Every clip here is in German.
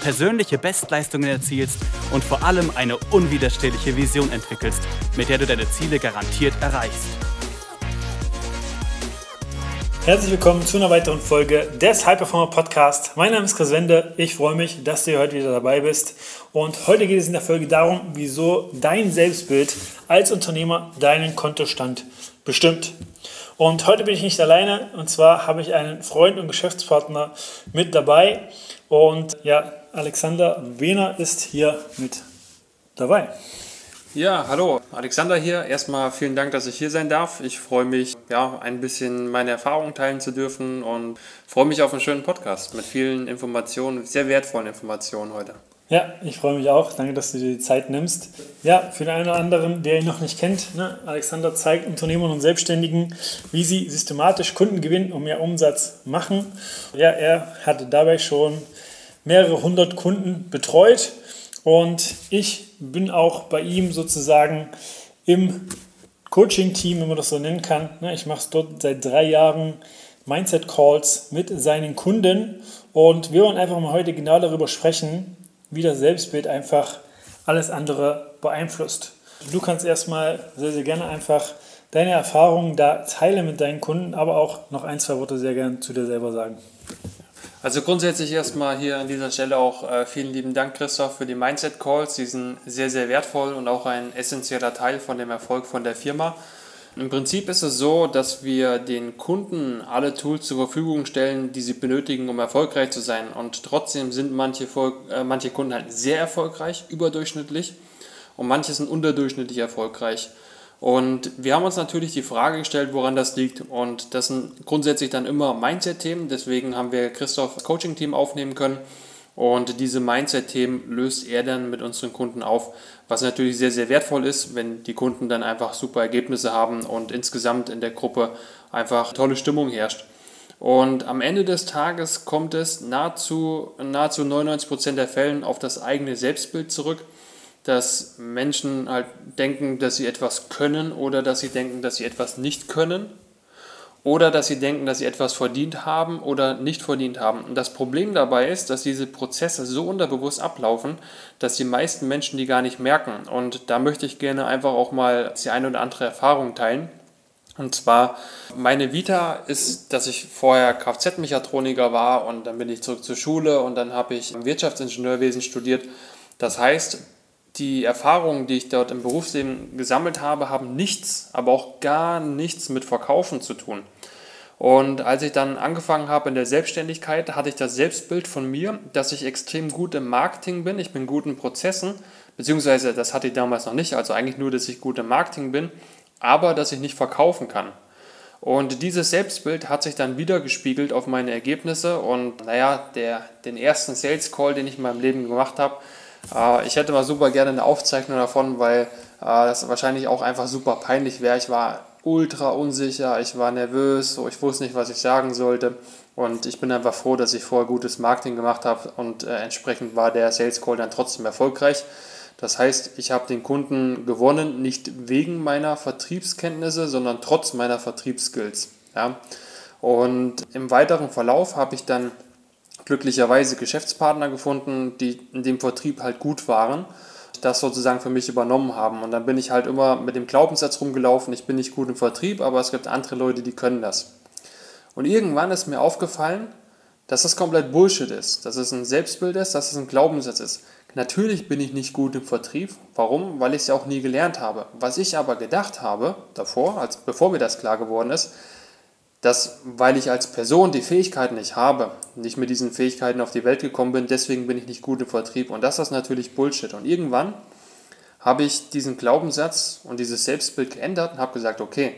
persönliche Bestleistungen erzielst und vor allem eine unwiderstehliche Vision entwickelst, mit der du deine Ziele garantiert erreichst. Herzlich willkommen zu einer weiteren Folge des High Performer Podcast. Mein Name ist Chris Wende. Ich freue mich, dass du heute wieder dabei bist. Und heute geht es in der Folge darum, wieso dein Selbstbild als Unternehmer deinen Kontostand bestimmt. Und heute bin ich nicht alleine. Und zwar habe ich einen Freund und Geschäftspartner mit dabei. Und ja, Alexander Wehner ist hier mit dabei. Ja, hallo, Alexander hier. Erstmal vielen Dank, dass ich hier sein darf. Ich freue mich, ja, ein bisschen meine Erfahrungen teilen zu dürfen und freue mich auf einen schönen Podcast mit vielen Informationen, sehr wertvollen Informationen heute. Ja, ich freue mich auch. Danke, dass du dir die Zeit nimmst. Ja, für den einen oder anderen, der ihn noch nicht kennt, ne, Alexander zeigt Unternehmern und Selbstständigen, wie sie systematisch Kunden gewinnen und mehr Umsatz machen. Ja, er hatte dabei schon mehrere hundert Kunden betreut und ich bin auch bei ihm sozusagen im Coaching-Team, wenn man das so nennen kann. Ne, ich mache es dort seit drei Jahren Mindset-Calls mit seinen Kunden und wir wollen einfach mal heute genau darüber sprechen, wie das Selbstbild einfach alles andere beeinflusst. Du kannst erstmal sehr, sehr gerne einfach deine Erfahrungen da teilen mit deinen Kunden, aber auch noch ein, zwei Worte sehr gerne zu dir selber sagen. Also grundsätzlich erstmal hier an dieser Stelle auch äh, vielen lieben Dank, Christoph, für die Mindset Calls. Die sind sehr, sehr wertvoll und auch ein essentieller Teil von dem Erfolg von der Firma. Im Prinzip ist es so, dass wir den Kunden alle Tools zur Verfügung stellen, die sie benötigen, um erfolgreich zu sein. Und trotzdem sind manche, äh, manche Kunden halt sehr erfolgreich, überdurchschnittlich, und manche sind unterdurchschnittlich erfolgreich. Und wir haben uns natürlich die Frage gestellt, woran das liegt. Und das sind grundsätzlich dann immer Mindset-Themen. Deswegen haben wir Christoph Coaching-Team aufnehmen können. Und diese Mindset-Themen löst er dann mit unseren Kunden auf, was natürlich sehr, sehr wertvoll ist, wenn die Kunden dann einfach super Ergebnisse haben und insgesamt in der Gruppe einfach tolle Stimmung herrscht. Und am Ende des Tages kommt es nahezu, nahezu 99% der Fällen auf das eigene Selbstbild zurück dass Menschen halt denken, dass sie etwas können oder dass sie denken, dass sie etwas nicht können oder dass sie denken, dass sie etwas verdient haben oder nicht verdient haben. Und das Problem dabei ist, dass diese Prozesse so unterbewusst ablaufen, dass die meisten Menschen die gar nicht merken. Und da möchte ich gerne einfach auch mal die eine oder andere Erfahrung teilen. Und zwar, meine Vita ist, dass ich vorher Kfz-Mechatroniker war und dann bin ich zurück zur Schule und dann habe ich Wirtschaftsingenieurwesen studiert. Das heißt, die Erfahrungen, die ich dort im Berufsleben gesammelt habe, haben nichts, aber auch gar nichts mit Verkaufen zu tun. Und als ich dann angefangen habe in der Selbstständigkeit, hatte ich das Selbstbild von mir, dass ich extrem gut im Marketing bin, ich bin gut in Prozessen, beziehungsweise das hatte ich damals noch nicht, also eigentlich nur, dass ich gut im Marketing bin, aber dass ich nicht verkaufen kann. Und dieses Selbstbild hat sich dann wieder gespiegelt auf meine Ergebnisse und naja, der, den ersten Sales Call, den ich in meinem Leben gemacht habe, äh, ich hätte mal super gerne eine Aufzeichnung davon, weil äh, das wahrscheinlich auch einfach super peinlich wäre. Ich war ultra unsicher, ich war nervös, so, ich wusste nicht, was ich sagen sollte. Und ich bin einfach froh, dass ich vorher gutes Marketing gemacht habe und äh, entsprechend war der Sales Call dann trotzdem erfolgreich. Das heißt, ich habe den Kunden gewonnen, nicht wegen meiner Vertriebskenntnisse, sondern trotz meiner Vertriebsskills. Ja? Und im weiteren Verlauf habe ich dann glücklicherweise Geschäftspartner gefunden, die in dem Vertrieb halt gut waren, das sozusagen für mich übernommen haben. Und dann bin ich halt immer mit dem Glaubenssatz rumgelaufen, ich bin nicht gut im Vertrieb, aber es gibt andere Leute, die können das. Und irgendwann ist mir aufgefallen, dass das komplett Bullshit ist, dass es ein Selbstbild ist, dass es ein Glaubenssatz ist. Natürlich bin ich nicht gut im Vertrieb. Warum? Weil ich es ja auch nie gelernt habe. Was ich aber gedacht habe davor, als bevor mir das klar geworden ist, dass, weil ich als Person die Fähigkeiten nicht habe, nicht mit diesen Fähigkeiten auf die Welt gekommen bin, deswegen bin ich nicht gut im Vertrieb. Und das ist natürlich Bullshit. Und irgendwann habe ich diesen Glaubenssatz und dieses Selbstbild geändert und habe gesagt, okay,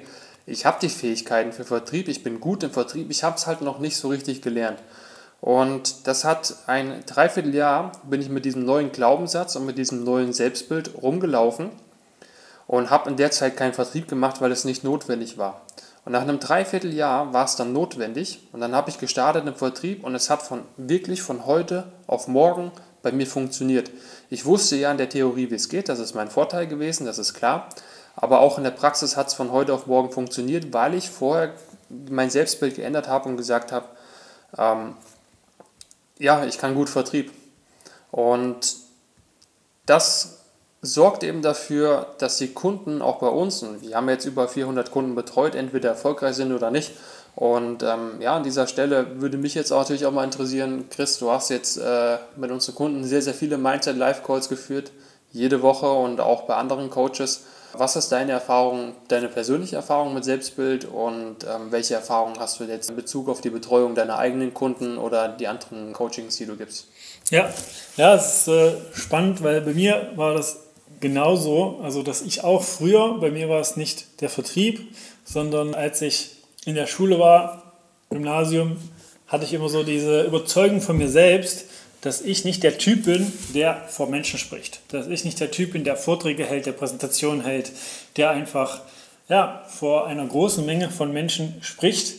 ich habe die Fähigkeiten für Vertrieb, ich bin gut im Vertrieb, ich habe es halt noch nicht so richtig gelernt. Und das hat ein Dreivierteljahr, bin ich mit diesem neuen Glaubenssatz und mit diesem neuen Selbstbild rumgelaufen und habe in der Zeit keinen Vertrieb gemacht, weil es nicht notwendig war. Und nach einem Dreivierteljahr war es dann notwendig und dann habe ich gestartet im Vertrieb und es hat von wirklich von heute auf morgen bei mir funktioniert. Ich wusste ja in der Theorie, wie es geht, das ist mein Vorteil gewesen, das ist klar. Aber auch in der Praxis hat es von heute auf morgen funktioniert, weil ich vorher mein Selbstbild geändert habe und gesagt habe, ähm, ja, ich kann gut Vertrieb. Und das sorgt eben dafür, dass die Kunden auch bei uns, und wir haben jetzt über 400 Kunden betreut, entweder erfolgreich sind oder nicht. Und ähm, ja, an dieser Stelle würde mich jetzt auch natürlich auch mal interessieren, Chris, du hast jetzt äh, mit unseren Kunden sehr, sehr viele Mindset-Live-Calls geführt, jede Woche und auch bei anderen Coaches. Was ist deine Erfahrung, deine persönliche Erfahrung mit Selbstbild und ähm, welche Erfahrungen hast du jetzt in Bezug auf die Betreuung deiner eigenen Kunden oder die anderen Coachings, die du gibst? Ja, ja, es ist äh, spannend, weil bei mir war das genauso, also dass ich auch früher, bei mir war es nicht der Vertrieb, sondern als ich in der Schule war, Gymnasium, hatte ich immer so diese Überzeugung von mir selbst, dass ich nicht der Typ bin, der vor Menschen spricht. Dass ich nicht der Typ bin, der Vorträge hält, der Präsentationen hält, der einfach ja, vor einer großen Menge von Menschen spricht.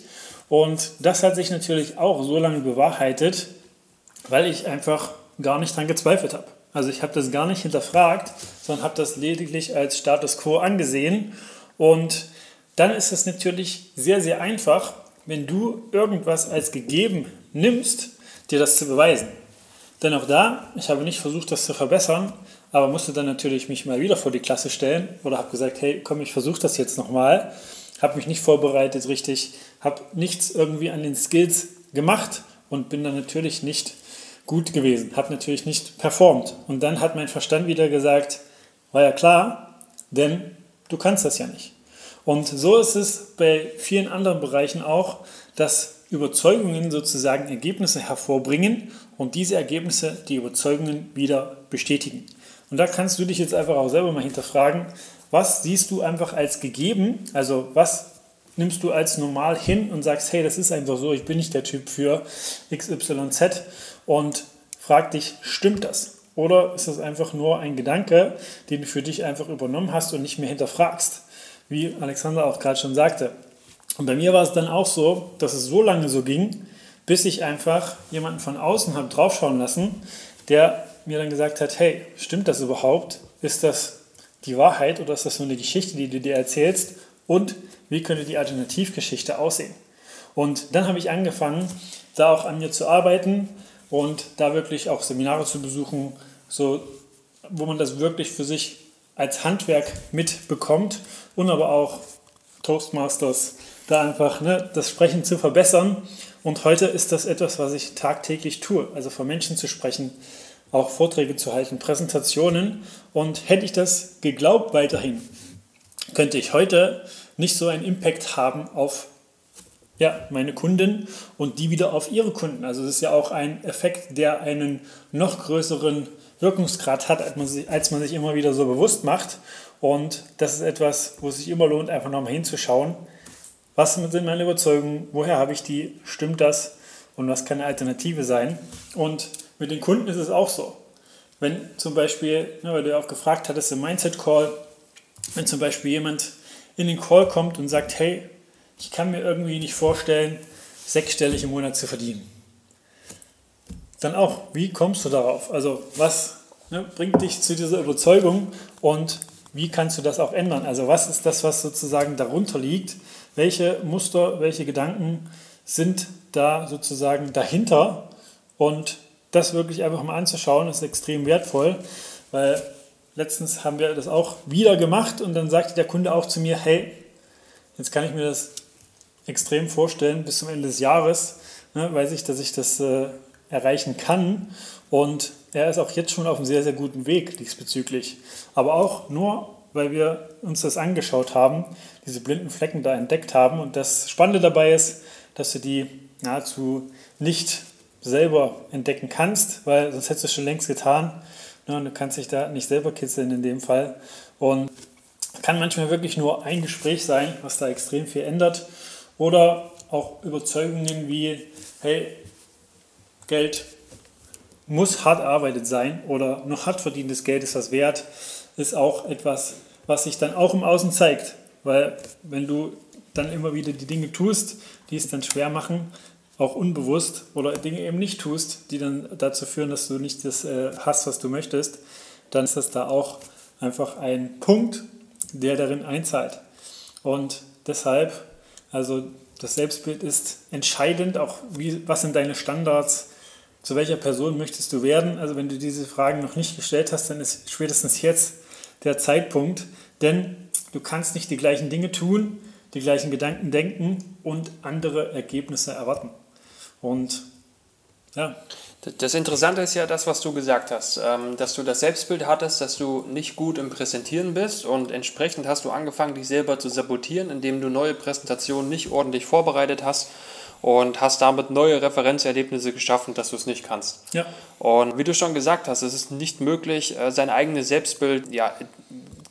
Und das hat sich natürlich auch so lange bewahrheitet, weil ich einfach gar nicht daran gezweifelt habe. Also ich habe das gar nicht hinterfragt, sondern habe das lediglich als Status quo angesehen. Und dann ist es natürlich sehr, sehr einfach, wenn du irgendwas als gegeben nimmst, dir das zu beweisen. Denn auch da, ich habe nicht versucht, das zu verbessern, aber musste dann natürlich mich mal wieder vor die Klasse stellen oder habe gesagt, hey, komm, ich versuche das jetzt nochmal. Habe mich nicht vorbereitet richtig, habe nichts irgendwie an den Skills gemacht und bin dann natürlich nicht gut gewesen, habe natürlich nicht performt. Und dann hat mein Verstand wieder gesagt, war ja klar, denn du kannst das ja nicht. Und so ist es bei vielen anderen Bereichen auch, dass Überzeugungen sozusagen Ergebnisse hervorbringen und diese Ergebnisse die Überzeugungen wieder bestätigen. Und da kannst du dich jetzt einfach auch selber mal hinterfragen, was siehst du einfach als gegeben, also was nimmst du als normal hin und sagst, hey, das ist einfach so, ich bin nicht der Typ für XYZ und frag dich, stimmt das? Oder ist das einfach nur ein Gedanke, den du für dich einfach übernommen hast und nicht mehr hinterfragst? Wie Alexander auch gerade schon sagte, und bei mir war es dann auch so, dass es so lange so ging, bis ich einfach jemanden von außen habe draufschauen lassen, der mir dann gesagt hat, hey, stimmt das überhaupt? Ist das die Wahrheit oder ist das nur eine Geschichte, die du dir erzählst? Und wie könnte die Alternativgeschichte aussehen? Und dann habe ich angefangen, da auch an mir zu arbeiten und da wirklich auch Seminare zu besuchen, so, wo man das wirklich für sich als Handwerk mitbekommt und aber auch Toastmasters da einfach ne, das Sprechen zu verbessern. Und heute ist das etwas, was ich tagtäglich tue. Also vor Menschen zu sprechen, auch Vorträge zu halten, Präsentationen. Und hätte ich das geglaubt weiterhin, könnte ich heute nicht so einen Impact haben auf ja, meine Kunden und die wieder auf ihre Kunden. Also das ist ja auch ein Effekt, der einen noch größeren Wirkungsgrad hat, als man sich, als man sich immer wieder so bewusst macht. Und das ist etwas, wo es sich immer lohnt, einfach nochmal hinzuschauen, was sind meine Überzeugungen? Woher habe ich die? Stimmt das? Und was kann eine Alternative sein? Und mit den Kunden ist es auch so. Wenn zum Beispiel, ne, weil du ja auch gefragt hattest im Mindset Call, wenn zum Beispiel jemand in den Call kommt und sagt, hey, ich kann mir irgendwie nicht vorstellen, sechsstellig im Monat zu verdienen. Dann auch, wie kommst du darauf? Also was ne, bringt dich zu dieser Überzeugung und wie kannst du das auch ändern? Also was ist das, was sozusagen darunter liegt? welche Muster, welche Gedanken sind da sozusagen dahinter. Und das wirklich einfach mal anzuschauen, ist extrem wertvoll, weil letztens haben wir das auch wieder gemacht und dann sagte der Kunde auch zu mir, hey, jetzt kann ich mir das extrem vorstellen bis zum Ende des Jahres, ne, weiß ich, dass ich das äh, erreichen kann und er ist auch jetzt schon auf einem sehr, sehr guten Weg diesbezüglich. Aber auch nur weil wir uns das angeschaut haben, diese blinden Flecken da entdeckt haben. Und das Spannende dabei ist, dass du die nahezu nicht selber entdecken kannst, weil sonst hättest du es schon längst getan. Ne, du kannst dich da nicht selber kitzeln in dem Fall. Und kann manchmal wirklich nur ein Gespräch sein, was da extrem viel ändert. Oder auch Überzeugungen wie, hey, Geld muss hart erarbeitet sein oder noch hart verdientes Geld ist das wert ist auch etwas, was sich dann auch im Außen zeigt. Weil wenn du dann immer wieder die Dinge tust, die es dann schwer machen, auch unbewusst oder Dinge eben nicht tust, die dann dazu führen, dass du nicht das äh, hast, was du möchtest, dann ist das da auch einfach ein Punkt, der darin einzahlt. Und deshalb, also das Selbstbild ist entscheidend, auch wie, was sind deine Standards, zu welcher Person möchtest du werden. Also wenn du diese Fragen noch nicht gestellt hast, dann ist spätestens jetzt der Zeitpunkt, denn du kannst nicht die gleichen Dinge tun, die gleichen Gedanken denken und andere Ergebnisse erwarten. Und ja. Das Interessante ist ja das, was du gesagt hast, ähm, dass du das Selbstbild hattest, dass du nicht gut im Präsentieren bist und entsprechend hast du angefangen, dich selber zu sabotieren, indem du neue Präsentationen nicht ordentlich vorbereitet hast und hast damit neue Referenzerlebnisse geschaffen, dass du es nicht kannst. Ja. Und wie du schon gesagt hast, es ist nicht möglich, äh, sein eigenes Selbstbild ja,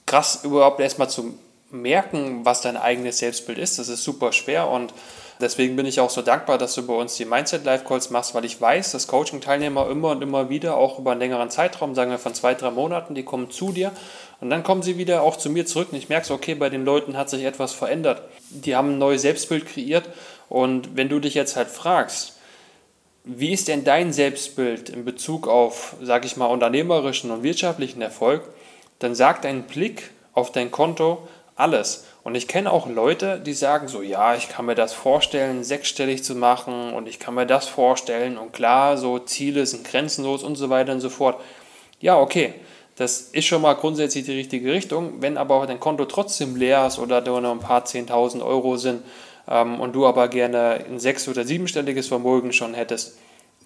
krass überhaupt erstmal zu merken, was dein eigenes Selbstbild ist. Das ist super schwer und Deswegen bin ich auch so dankbar, dass du bei uns die Mindset Live Calls machst, weil ich weiß, dass Coaching-Teilnehmer immer und immer wieder, auch über einen längeren Zeitraum, sagen wir von zwei, drei Monaten, die kommen zu dir und dann kommen sie wieder auch zu mir zurück und ich merke so, okay, bei den Leuten hat sich etwas verändert. Die haben ein neues Selbstbild kreiert und wenn du dich jetzt halt fragst, wie ist denn dein Selbstbild in Bezug auf, sage ich mal, unternehmerischen und wirtschaftlichen Erfolg, dann sagt dein Blick auf dein Konto alles. Und ich kenne auch Leute, die sagen so, ja, ich kann mir das vorstellen, sechsstellig zu machen und ich kann mir das vorstellen und klar, so Ziele sind grenzenlos und so weiter und so fort. Ja, okay, das ist schon mal grundsätzlich die richtige Richtung. Wenn aber dein Konto trotzdem leer ist oder nur noch ein paar 10.000 Euro sind ähm, und du aber gerne ein sechs- oder siebenstelliges Vermögen schon hättest,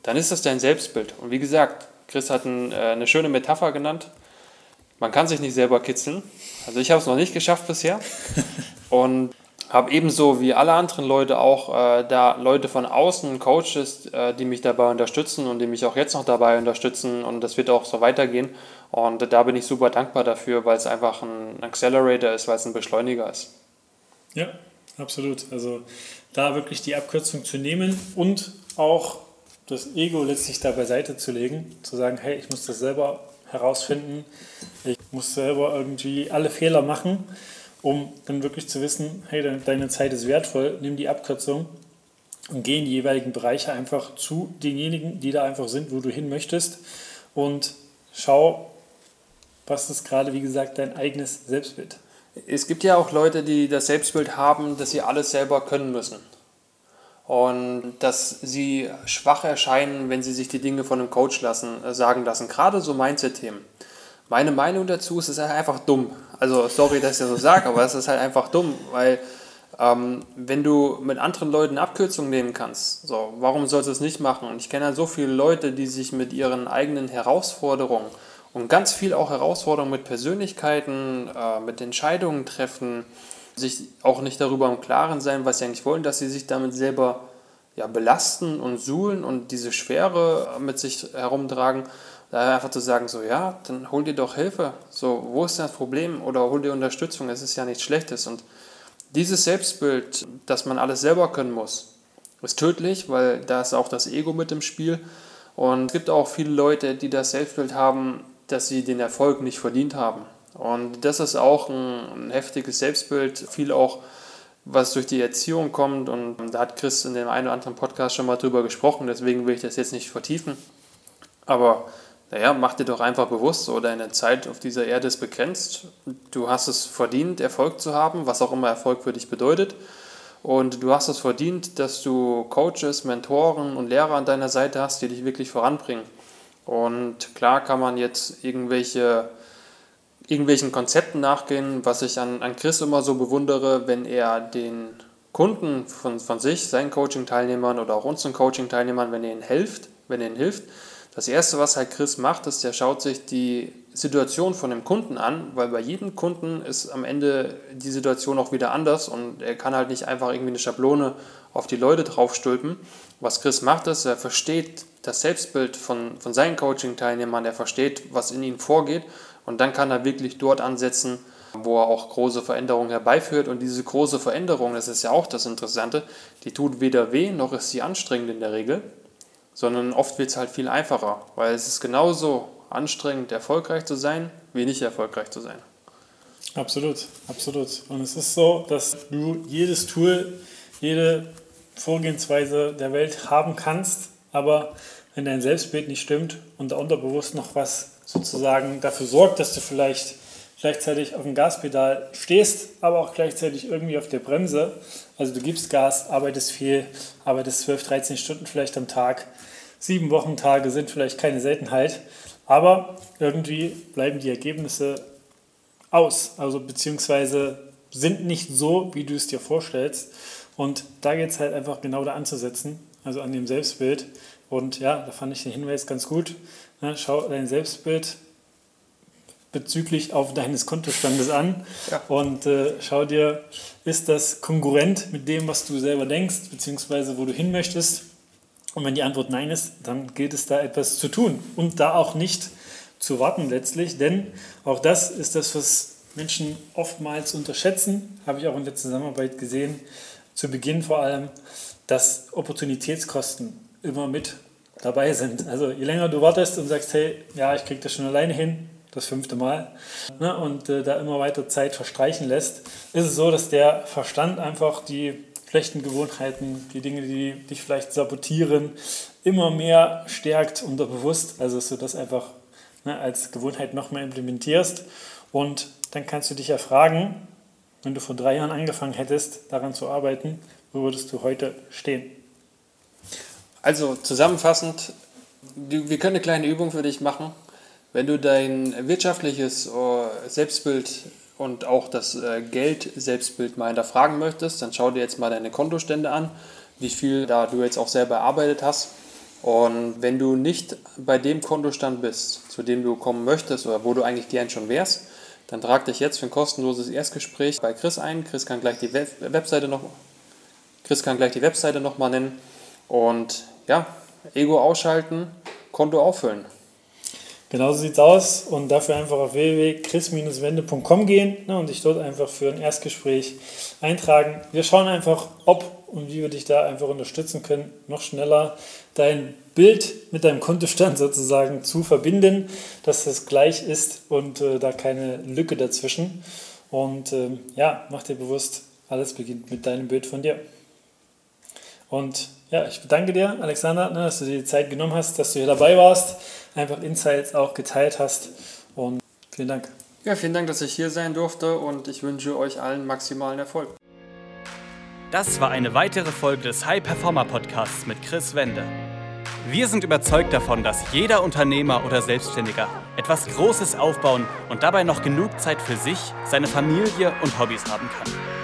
dann ist das dein Selbstbild. Und wie gesagt, Chris hat ein, äh, eine schöne Metapher genannt. Man kann sich nicht selber kitzeln. Also ich habe es noch nicht geschafft bisher. Und habe ebenso wie alle anderen Leute auch äh, da Leute von außen, Coaches, äh, die mich dabei unterstützen und die mich auch jetzt noch dabei unterstützen und das wird auch so weitergehen. Und da bin ich super dankbar dafür, weil es einfach ein Accelerator ist, weil es ein Beschleuniger ist. Ja, absolut. Also da wirklich die Abkürzung zu nehmen und auch das Ego letztlich da beiseite zu legen, zu sagen, hey, ich muss das selber herausfinden. Ich muss selber irgendwie alle Fehler machen, um dann wirklich zu wissen, hey, deine Zeit ist wertvoll, nimm die Abkürzung und geh in die jeweiligen Bereiche einfach zu denjenigen, die da einfach sind, wo du hin möchtest und schau, was ist gerade, wie gesagt, dein eigenes Selbstbild. Es gibt ja auch Leute, die das Selbstbild haben, dass sie alles selber können müssen und dass sie schwach erscheinen, wenn sie sich die Dinge von einem Coach lassen, äh, sagen lassen. Gerade so Mindset-Themen. Meine Meinung dazu ist, es ist halt einfach dumm. Also sorry, dass ich das so sage, aber es ist halt einfach dumm, weil ähm, wenn du mit anderen Leuten Abkürzungen nehmen kannst, so, warum sollst du es nicht machen? Und ich kenne halt so viele Leute, die sich mit ihren eigenen Herausforderungen und ganz viel auch Herausforderungen mit Persönlichkeiten, äh, mit Entscheidungen treffen, sich auch nicht darüber im Klaren sein, was sie eigentlich wollen, dass sie sich damit selber ja, belasten und suhlen und diese Schwere mit sich herumtragen. Da einfach zu sagen, so ja, dann hol dir doch Hilfe. So, wo ist das Problem? Oder hol dir Unterstützung, es ist ja nichts Schlechtes. Und dieses Selbstbild, dass man alles selber können muss, ist tödlich, weil da ist auch das Ego mit im Spiel. Und es gibt auch viele Leute, die das Selbstbild haben, dass sie den Erfolg nicht verdient haben. Und das ist auch ein, ein heftiges Selbstbild, viel auch, was durch die Erziehung kommt. Und da hat Chris in dem einen oder anderen Podcast schon mal drüber gesprochen, deswegen will ich das jetzt nicht vertiefen. Aber naja, mach dir doch einfach bewusst, so deine Zeit auf dieser Erde ist begrenzt. Du hast es verdient, Erfolg zu haben, was auch immer Erfolg für dich bedeutet. Und du hast es verdient, dass du Coaches, Mentoren und Lehrer an deiner Seite hast, die dich wirklich voranbringen. Und klar kann man jetzt irgendwelche irgendwelchen Konzepten nachgehen, was ich an, an Chris immer so bewundere, wenn er den Kunden von, von sich, seinen Coaching-Teilnehmern oder auch unseren Coaching-Teilnehmern, wenn er ihnen hilft, wenn er ihnen hilft, das erste, was halt Chris macht, ist, er schaut sich die Situation von dem Kunden an, weil bei jedem Kunden ist am Ende die Situation auch wieder anders und er kann halt nicht einfach irgendwie eine Schablone auf die Leute draufstülpen. Was Chris macht, ist, er versteht das Selbstbild von, von seinen Coaching-Teilnehmern, er versteht, was in ihnen vorgeht und dann kann er wirklich dort ansetzen, wo er auch große Veränderungen herbeiführt. Und diese große Veränderung, das ist ja auch das Interessante, die tut weder weh, noch ist sie anstrengend in der Regel, sondern oft wird es halt viel einfacher, weil es ist genauso anstrengend, erfolgreich zu sein, wie nicht erfolgreich zu sein. Absolut, absolut. Und es ist so, dass du jedes Tool, jede Vorgehensweise der Welt haben kannst, aber wenn dein Selbstbild nicht stimmt und da unterbewusst noch was sozusagen dafür sorgt, dass du vielleicht gleichzeitig auf dem Gaspedal stehst, aber auch gleichzeitig irgendwie auf der Bremse. Also du gibst Gas, arbeitest viel, arbeitest 12, 13 Stunden vielleicht am Tag. Sieben Wochentage sind vielleicht keine Seltenheit, aber irgendwie bleiben die Ergebnisse aus, also beziehungsweise sind nicht so, wie du es dir vorstellst. Und da geht es halt einfach genau da anzusetzen, also an dem Selbstbild. Und ja, da fand ich den Hinweis ganz gut. Ne, schau dein Selbstbild bezüglich auf deines Kontostandes an ja. und äh, schau dir, ist das konkurrent mit dem, was du selber denkst, beziehungsweise wo du hin möchtest. Und wenn die Antwort nein ist, dann gilt es da etwas zu tun und da auch nicht zu warten letztlich, denn auch das ist das, was Menschen oftmals unterschätzen, habe ich auch in der Zusammenarbeit gesehen, zu Beginn vor allem, dass Opportunitätskosten immer mit dabei sind. Also je länger du wartest und sagst, hey, ja, ich kriege das schon alleine hin, das fünfte Mal, ne, und äh, da immer weiter Zeit verstreichen lässt, ist es so, dass der Verstand einfach die schlechten Gewohnheiten, die Dinge, die dich vielleicht sabotieren, immer mehr stärkt unterbewusst. Also dass du das einfach ne, als Gewohnheit noch mehr implementierst. Und dann kannst du dich ja fragen, wenn du vor drei Jahren angefangen hättest, daran zu arbeiten, wo würdest du heute stehen? Also zusammenfassend, wir können eine kleine Übung für dich machen. Wenn du dein wirtschaftliches äh, Selbstbild und auch das äh, Geld-Selbstbild mal hinterfragen möchtest, dann schau dir jetzt mal deine Kontostände an, wie viel da du jetzt auch selber erarbeitet hast. Und wenn du nicht bei dem Kontostand bist, zu dem du kommen möchtest oder wo du eigentlich gern schon wärst, dann trag dich jetzt für ein kostenloses Erstgespräch bei Chris ein. Chris kann gleich die Webseite noch, Chris kann gleich die Webseite noch mal nennen. Und ja, Ego ausschalten, Konto auffüllen. Genauso sieht es aus und dafür einfach auf www.chris-wende.com gehen ne, und dich dort einfach für ein Erstgespräch eintragen. Wir schauen einfach, ob und wie wir dich da einfach unterstützen können, noch schneller dein Bild mit deinem Kontostand sozusagen zu verbinden, dass das gleich ist und äh, da keine Lücke dazwischen. Und ähm, ja, mach dir bewusst, alles beginnt mit deinem Bild von dir. Und ja, ich bedanke dir, Alexander, ne, dass du dir die Zeit genommen hast, dass du hier dabei warst einfach Insights auch geteilt hast. Und vielen Dank. Ja, vielen Dank, dass ich hier sein durfte und ich wünsche euch allen maximalen Erfolg. Das war eine weitere Folge des High Performer Podcasts mit Chris Wende. Wir sind überzeugt davon, dass jeder Unternehmer oder Selbstständiger etwas Großes aufbauen und dabei noch genug Zeit für sich, seine Familie und Hobbys haben kann.